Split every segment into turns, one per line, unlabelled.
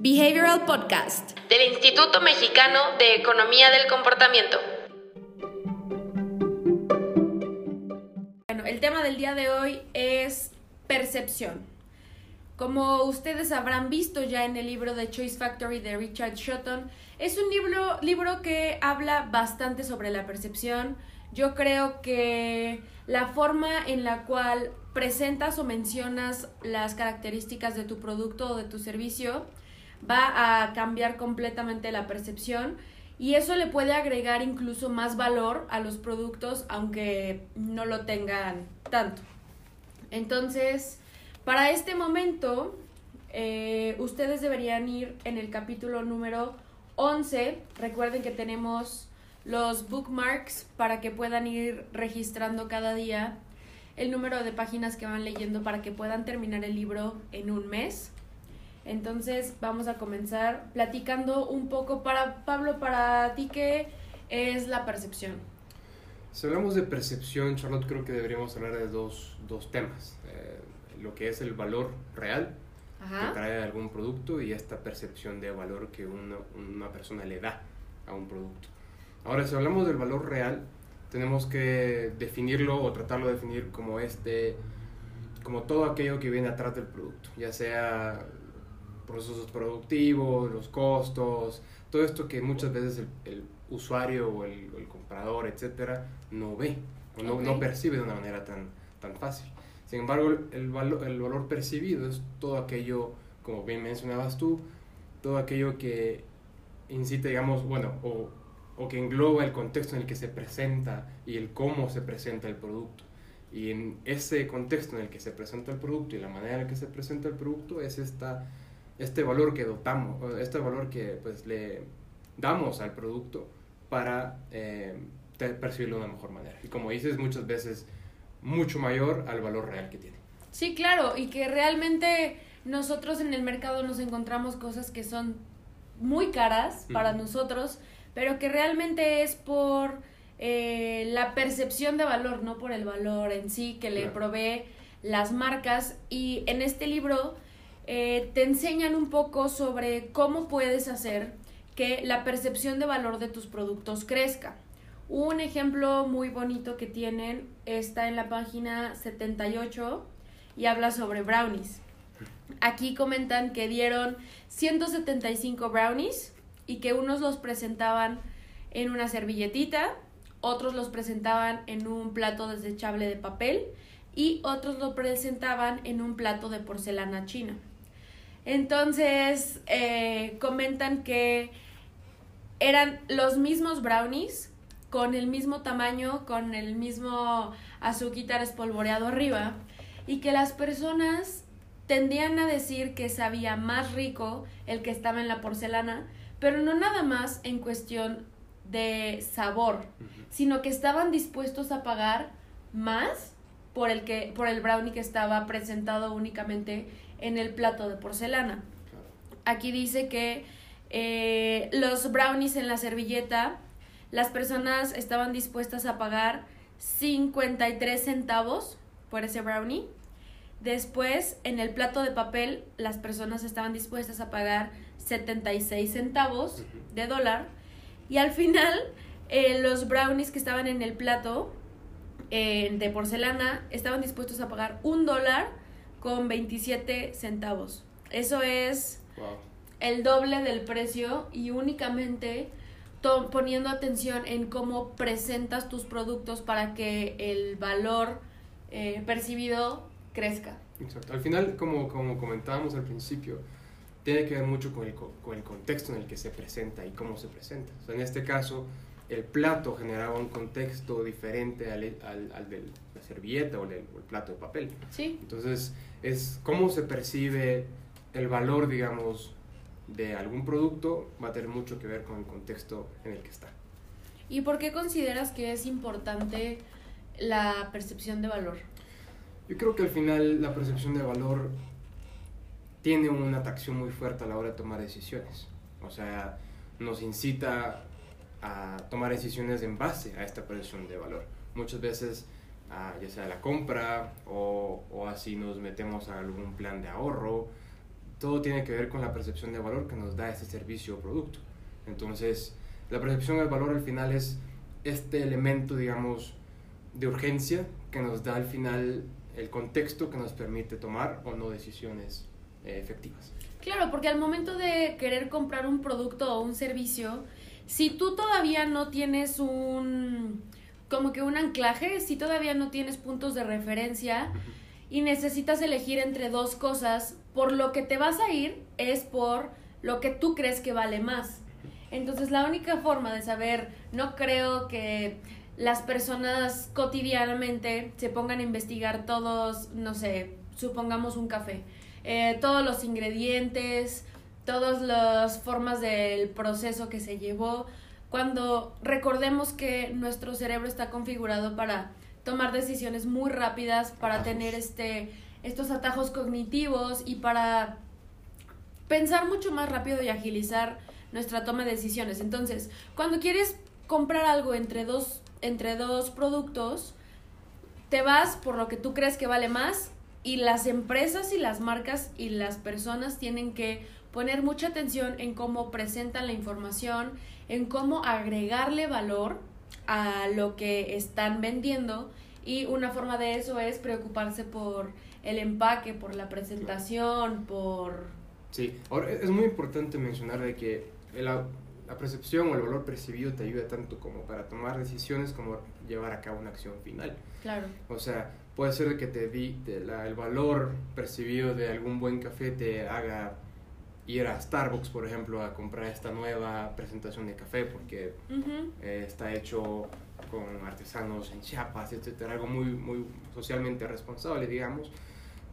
Behavioral Podcast
del Instituto Mexicano de Economía del Comportamiento.
Bueno, el tema del día de hoy es percepción. Como ustedes habrán visto ya en el libro de Choice Factory de Richard Shotton, es un libro, libro que habla bastante sobre la percepción. Yo creo que la forma en la cual presentas o mencionas las características de tu producto o de tu servicio va a cambiar completamente la percepción y eso le puede agregar incluso más valor a los productos aunque no lo tengan tanto. Entonces, para este momento, eh, ustedes deberían ir en el capítulo número 11. Recuerden que tenemos los bookmarks para que puedan ir registrando cada día el número de páginas que van leyendo para que puedan terminar el libro en un mes. Entonces vamos a comenzar platicando un poco para Pablo, para ti, ¿qué es la percepción?
Si hablamos de percepción, Charlotte, creo que deberíamos hablar de dos, dos temas. Eh, lo que es el valor real que trae algún producto y esta percepción de valor que una, una persona le da a un producto. Ahora, si hablamos del valor real, tenemos que definirlo o tratarlo de definir como este, como todo aquello que viene atrás del producto, ya sea procesos productivos, los costos, todo esto que muchas veces el, usuario o el, comprador, etcétera, no ve o no, no, percibe de una manera tan, tan fácil. Sin embargo, el, valor, el valor percibido es todo aquello, como bien mencionabas tú, todo aquello que incita, digamos, bueno, o o que engloba el contexto en el que se presenta y el cómo se presenta el producto. Y en ese contexto en el que se presenta el producto y la manera en la que se presenta el producto es esta, este valor que dotamos, este valor que pues le damos al producto para eh, percibirlo de una mejor manera. Y como dices, muchas veces mucho mayor al valor real que tiene.
Sí, claro, y que realmente nosotros en el mercado nos encontramos cosas que son muy caras para nosotros pero que realmente es por eh, la percepción de valor, no por el valor en sí que le provee las marcas. Y en este libro eh, te enseñan un poco sobre cómo puedes hacer que la percepción de valor de tus productos crezca. Un ejemplo muy bonito que tienen está en la página 78 y habla sobre brownies. Aquí comentan que dieron 175 brownies y que unos los presentaban en una servilletita, otros los presentaban en un plato desechable de papel y otros lo presentaban en un plato de porcelana china. Entonces, eh, comentan que eran los mismos brownies, con el mismo tamaño, con el mismo azúcar espolvoreado arriba, y que las personas tendían a decir que sabía más rico el que estaba en la porcelana pero no nada más en cuestión de sabor, sino que estaban dispuestos a pagar más por el, que, por el brownie que estaba presentado únicamente en el plato de porcelana. Aquí dice que eh, los brownies en la servilleta, las personas estaban dispuestas a pagar 53 centavos por ese brownie. Después, en el plato de papel, las personas estaban dispuestas a pagar 76 centavos de dólar. Y al final, eh, los brownies que estaban en el plato eh, de porcelana estaban dispuestos a pagar un dólar con 27 centavos. Eso es el doble del precio y únicamente poniendo atención en cómo presentas tus productos para que el valor eh, percibido crezca.
Exacto. Al final, como, como comentábamos al principio, tiene que ver mucho con el, con el contexto en el que se presenta y cómo se presenta. O sea, en este caso, el plato generaba un contexto diferente al, al, al de la servilleta o el, el, plato de papel.
Sí.
Entonces, es cómo se percibe el valor, digamos, de algún producto va a tener mucho que ver con el contexto en el que está.
¿Y por qué consideras que es importante la percepción de valor?
Yo creo que al final la percepción de valor tiene una atracción muy fuerte a la hora de tomar decisiones. O sea, nos incita a tomar decisiones en base a esta percepción de valor. Muchas veces, ah, ya sea la compra o, o, así nos metemos a algún plan de ahorro, todo tiene que ver con la percepción de valor que nos da ese servicio o producto. Entonces, la percepción del valor al final es este elemento, digamos, de urgencia que nos da al final el contexto que nos permite tomar o no decisiones eh, efectivas.
Claro, porque al momento de querer comprar un producto o un servicio, si tú todavía no tienes un como que un anclaje, si todavía no tienes puntos de referencia y necesitas elegir entre dos cosas, por lo que te vas a ir es por lo que tú crees que vale más. Entonces la única forma de saber, no creo que las personas cotidianamente se pongan a investigar todos, no sé, supongamos un café, eh, todos los ingredientes, todas las formas del proceso que se llevó, cuando recordemos que nuestro cerebro está configurado para tomar decisiones muy rápidas, para tener este, estos atajos cognitivos y para pensar mucho más rápido y agilizar nuestra toma de decisiones. Entonces, cuando quieres comprar algo entre dos entre dos productos, te vas por lo que tú crees que vale más y las empresas y las marcas y las personas tienen que poner mucha atención en cómo presentan la información, en cómo agregarle valor a lo que están vendiendo y una forma de eso es preocuparse por el empaque, por la presentación, por...
Sí, ahora es muy importante mencionar de que el, la percepción o el valor percibido te ayuda tanto como para tomar decisiones como llevar a cabo una acción final.
Claro.
O sea, puede ser que te di el valor percibido de algún buen café te haga ir a Starbucks, por ejemplo, a comprar esta nueva presentación de café porque eh, está hecho con artesanos en Chiapas, etcétera, algo muy, muy socialmente responsable, digamos.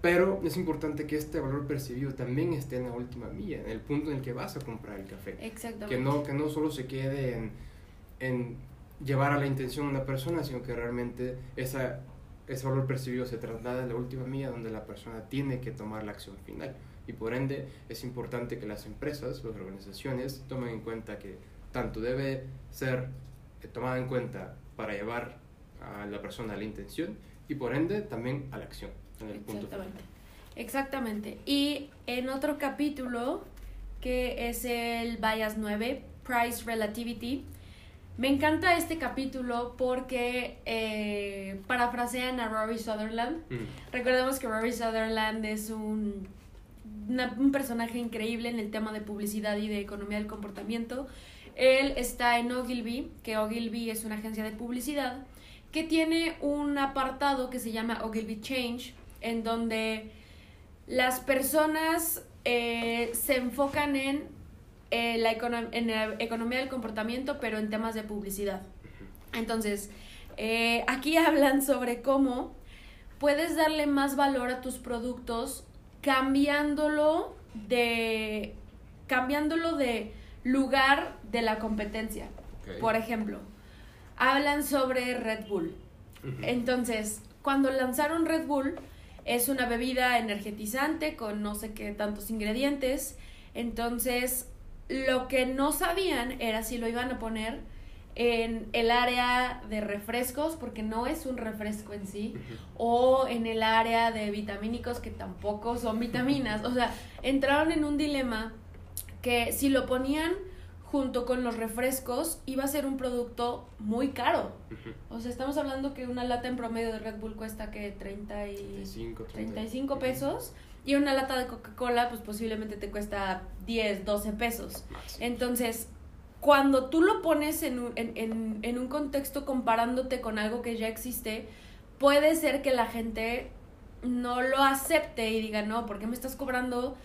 Pero es importante que este valor percibido también esté en la última milla, en el punto en el que vas a comprar el café.
Exactamente.
Que no, que no solo se quede en, en llevar a la intención a una persona, sino que realmente esa, ese valor percibido se traslada a la última milla donde la persona tiene que tomar la acción final. Y por ende es importante que las empresas, las organizaciones, tomen en cuenta que tanto debe ser eh, tomada en cuenta para llevar a la persona a la intención y por ende también a la acción.
Exactamente. Exactamente. Y en otro capítulo, que es el Bias 9, Price Relativity, me encanta este capítulo porque eh, parafrasean a Rory Sutherland. Mm. Recordemos que Rory Sutherland es un, un personaje increíble en el tema de publicidad y de economía del comportamiento. Él está en Ogilvy, que Ogilvy es una agencia de publicidad, que tiene un apartado que se llama Ogilvy Change, en donde las personas eh, se enfocan en, eh, la en la economía del comportamiento, pero en temas de publicidad. Entonces, eh, aquí hablan sobre cómo puedes darle más valor a tus productos cambiándolo de cambiándolo de lugar de la competencia. Por ejemplo, hablan sobre Red Bull. Entonces, cuando lanzaron Red Bull, es una bebida energetizante con no sé qué tantos ingredientes. Entonces, lo que no sabían era si lo iban a poner en el área de refrescos, porque no es un refresco en sí, o en el área de vitamínicos, que tampoco son vitaminas. O sea, entraron en un dilema que si lo ponían junto con los refrescos, iba a ser un producto muy caro. O sea, estamos hablando que una lata en promedio de Red Bull cuesta que 30 y 35, 35 pesos. Y una lata de Coca-Cola, pues posiblemente te cuesta 10, 12 pesos. Entonces, cuando tú lo pones en un, en, en un contexto comparándote con algo que ya existe, puede ser que la gente no lo acepte y diga, no, ¿por qué me estás cobrando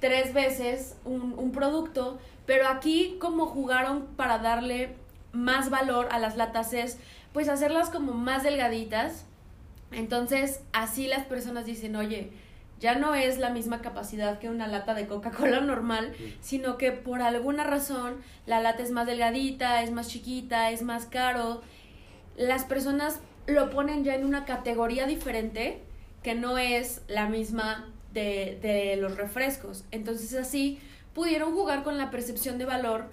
tres veces un, un producto pero aquí como jugaron para darle más valor a las latas es pues hacerlas como más delgaditas. Entonces así las personas dicen, oye, ya no es la misma capacidad que una lata de Coca-Cola normal, sino que por alguna razón la lata es más delgadita, es más chiquita, es más caro. Las personas lo ponen ya en una categoría diferente que no es la misma de, de los refrescos. Entonces así pudieron jugar con la percepción de valor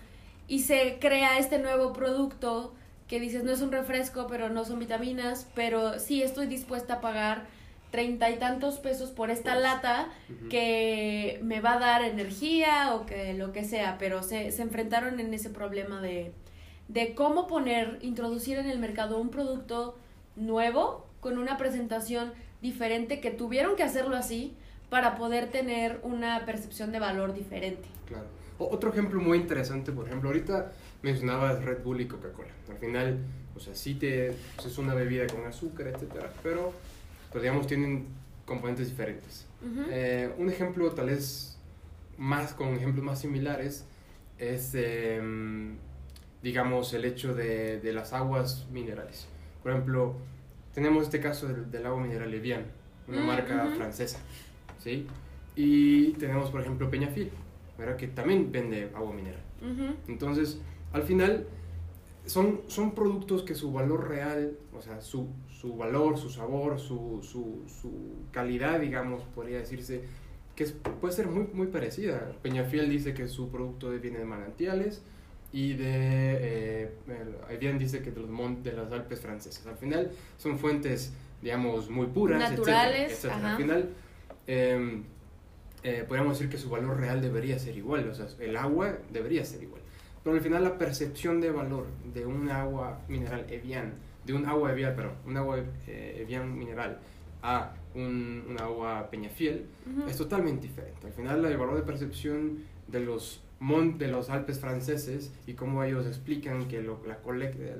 y se crea este nuevo producto que dices no es un refresco, pero no son vitaminas, pero sí estoy dispuesta a pagar treinta y tantos pesos por esta lata que me va a dar energía o que lo que sea, pero se, se enfrentaron en ese problema de, de cómo poner, introducir en el mercado un producto nuevo con una presentación diferente que tuvieron que hacerlo así para poder tener una percepción de valor diferente.
Claro. otro ejemplo muy interesante, por ejemplo, ahorita mencionabas Red Bull y Coca-Cola. Al final, o sea, sí te, pues, es una bebida con azúcar, etcétera, pero pues digamos tienen componentes diferentes. Eh, un ejemplo tal vez más con ejemplos más similares es em, digamos el hecho de, de, las aguas minerales. Por ejemplo, tenemos este caso del, del agua mineral Evian, una marca francesa, ¿sí? Y tenemos por ejemplo Peñafil, ¿verdad? que también vende agua mineral. Entonces, al final son, son productos que su valor real, o sea, su, su valor, su sabor, su, su, su, calidad, digamos, podría decirse, que puede ser muy, muy parecida. Peñafiel dice que su producto viene de manantiales y de, eh, bien dice que de los, de las Alpes francesas. Al final son fuentes, digamos, muy puras,
naturales.
Al final, em, eh, podríamos decir que su valor real debería ser igual, o sea, el agua debería ser igual. Pero al final la percepción de valor de un agua mineral Evian, de un agua Evian, pero un agua eh, Evian mineral a un, agua Peñafiel es totalmente diferente. Al final el valor de percepción de los de los Alpes franceses y cómo ellos explican que lo, la,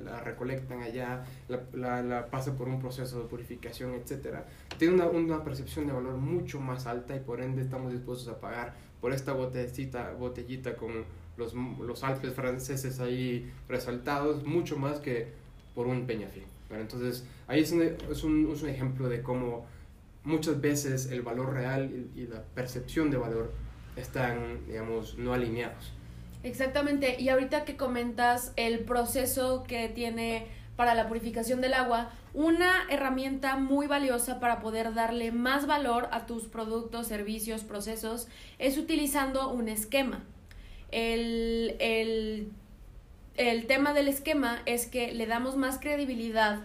la recolectan allá, la, la, pasa por un proceso de purificación, etc. Tiene una, una, percepción de valor mucho más alta y por ende estamos dispuestos a pagar por esta botellita, botellita con los, los Alpes franceses ahí resaltados, mucho más que por un Peñafiel. Entonces, ahí es un, es, un, es un, ejemplo de cómo muchas veces el valor real y, la percepción de valor están, digamos, no alineados.
Exactamente, y ahorita que comentas el proceso que tiene para la purificación del agua, una herramienta muy valiosa para poder darle más valor a tus productos, servicios, procesos, es utilizando un esquema. El, el, el tema del esquema es que le damos más credibilidad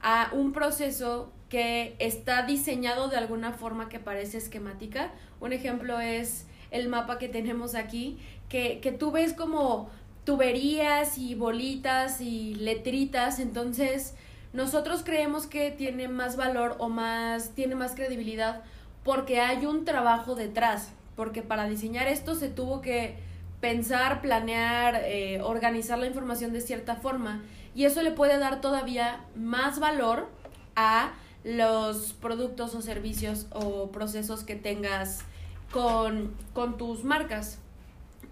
a un proceso que está diseñado de alguna forma que parece esquemática. Un ejemplo es el mapa que tenemos aquí, que, que tú ves como tuberías y bolitas y letritas, entonces nosotros creemos que tiene más valor o más, tiene más credibilidad porque hay un trabajo detrás, porque para diseñar esto se tuvo que pensar, planear, eh, organizar la información de cierta forma y eso le puede dar todavía más valor a los productos o servicios o procesos que tengas con, con tus marcas.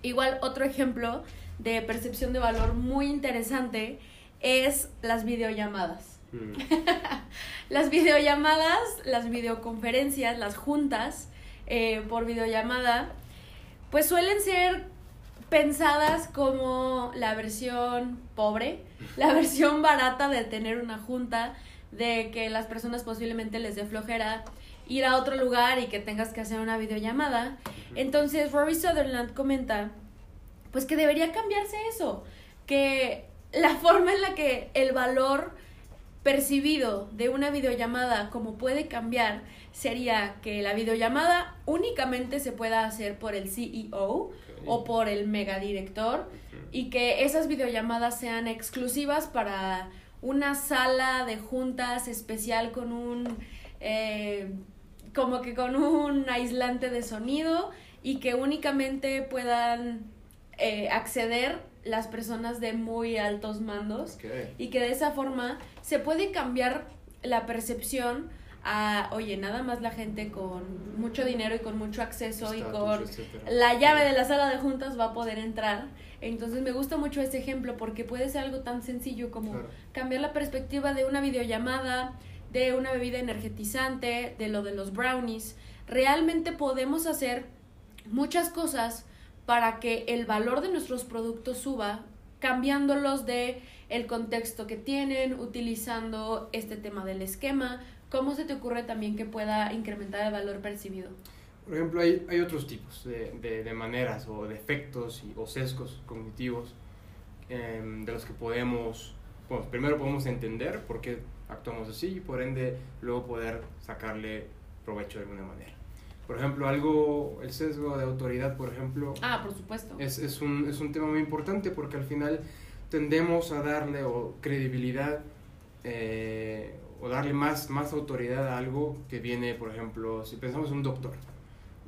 Igual otro ejemplo de percepción de valor muy interesante es las videollamadas. Mm. las videollamadas, las videoconferencias, las juntas eh, por videollamada, pues suelen ser pensadas como la versión pobre, la versión barata de tener una junta, de que las personas posiblemente les dé flojera ir a otro lugar y que tengas que hacer una videollamada. Entonces, Rory Sutherland comenta, pues que debería cambiarse eso, que la forma en la que el valor percibido de una videollamada como puede cambiar sería que la videollamada únicamente se pueda hacer por el CEO o por el megadirector y que esas videollamadas sean exclusivas para una sala de juntas especial con un eh, como que con un aislante de sonido y que únicamente puedan eh, acceder las personas de muy altos mandos y que de esa forma se puede cambiar la percepción a, oye, nada más la gente con mucho dinero y con mucho acceso y con la llave de la sala de juntas va a poder entrar. Entonces me gusta mucho ese ejemplo porque puede ser algo tan sencillo como cambiar la perspectiva de una videollamada, de una bebida energetizante, de lo de los brownies. Realmente podemos hacer muchas cosas para que el valor de nuestros productos suba, cambiándolos de el contexto que tienen, utilizando este tema del esquema. ¿Cómo se te ocurre también que pueda incrementar el valor percibido?
Por ejemplo, hay, hay otros tipos de, de, maneras o de efectos y, o sesgos cognitivos em, de los que podemos, bueno, primero podemos entender por qué actuamos así y por ende luego poder sacarle provecho de alguna manera. Por ejemplo, algo, el sesgo de autoridad, por ejemplo.
Ah, por supuesto.
Es, es, un, es un tema muy importante porque al final tendemos a darle o credibilidad eh, o darle más, más autoridad a algo que viene, por ejemplo, si pensamos en un doctor,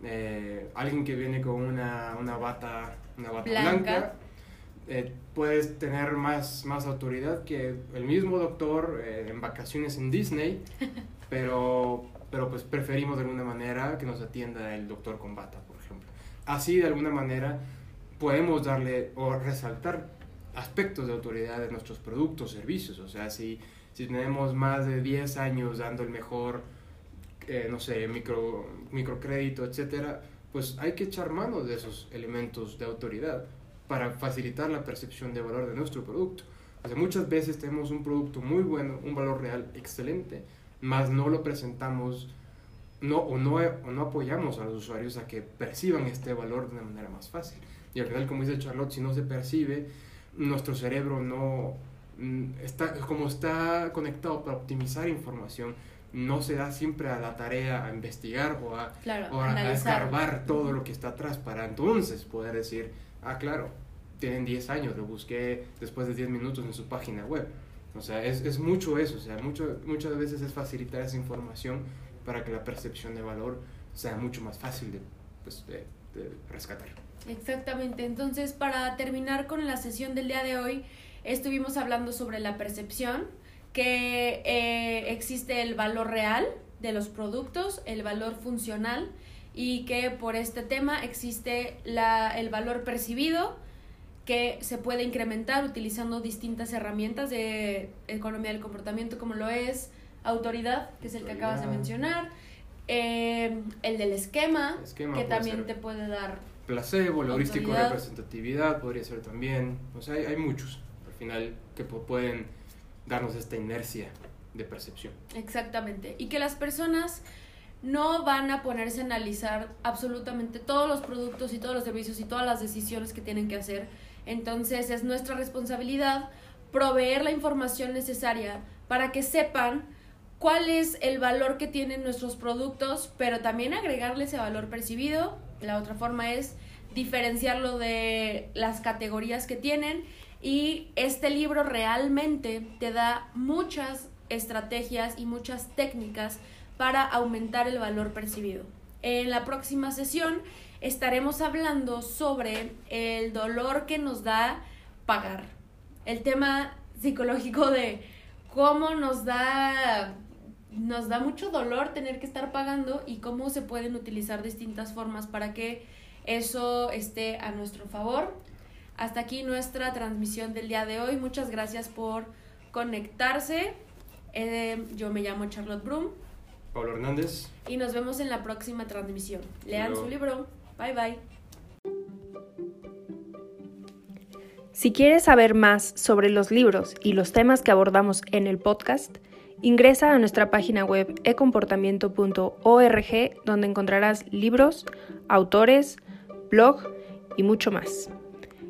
eh, alguien que viene con una, una bata, una bata blanca, eh, puedes tener más, más autoridad que el mismo doctor en vacaciones en Disney, pero, pero pues preferimos de alguna manera que nos atienda el doctor con bata, por ejemplo. Así de alguna manera podemos darle o resaltar aspectos de autoridad de nuestros productos, servicios, o sea, si si tenemos más de 10 años dando el mejor, eh, no sé, micro, microcrédito, etcétera, pues hay que echar mano de esos elementos de autoridad para facilitar la percepción de valor de nuestro producto. O sea, muchas veces tenemos un producto muy bueno, un valor real excelente, más no lo presentamos no, o, no, o no apoyamos a los usuarios a que perciban este valor de una manera más fácil. Y al final, como dice Charlotte, si no se percibe, nuestro cerebro no, está, como está conectado para optimizar información, no se da siempre a la tarea a investigar o a, escarbar todo lo que está atrás para entonces poder decir, ah, claro, tienen 10 años, lo busqué después de 10 minutos en su página web. O sea, es, es mucho eso, o sea, mucho, muchas veces es facilitar esa información para que la percepción de valor sea mucho más fácil de, pues, de rescatar.
Exactamente, entonces para terminar con la sesión del día de hoy, estuvimos hablando sobre la percepción, que eh, existe el valor real de los productos, el valor funcional y que por este tema existe la, el valor percibido que se puede incrementar utilizando distintas herramientas de economía del comportamiento como lo es autoridad, que es el que acabas de mencionar, eh, el del esquema, que también te puede dar
placebo, el heurístico representatividad podría ser también, o sea, hay muchos final que pueden darnos esta inercia de percepción.
Exactamente. Y que las personas no van a ponerse a analizar absolutamente todos los productos y todos los servicios y todas las decisiones que tienen que hacer. Entonces es nuestra responsabilidad proveer la información necesaria para que sepan cuál es el valor que tienen nuestros productos, pero también agregarle ese valor percibido. La otra forma es diferenciarlo de las categorías que tienen y este libro realmente te da muchas estrategias y muchas técnicas para aumentar el valor percibido. En la próxima sesión estaremos hablando sobre el dolor que nos da pagar. El tema psicológico de cómo nos da nos da mucho dolor tener que estar pagando y cómo se pueden utilizar distintas formas para que eso esté a nuestro favor hasta aquí nuestra transmisión del día de hoy. Muchas gracias por conectarse. Eh, yo me llamo Charlotte Brum.
Pablo Hernández.
Y nos vemos en la próxima transmisión. Lean su libro. Bye bye.
Si quieres saber más sobre los libros y los temas que abordamos en el podcast, ingresa a nuestra página web ecomportamiento.org donde encontrarás libros, autores, blog y mucho más.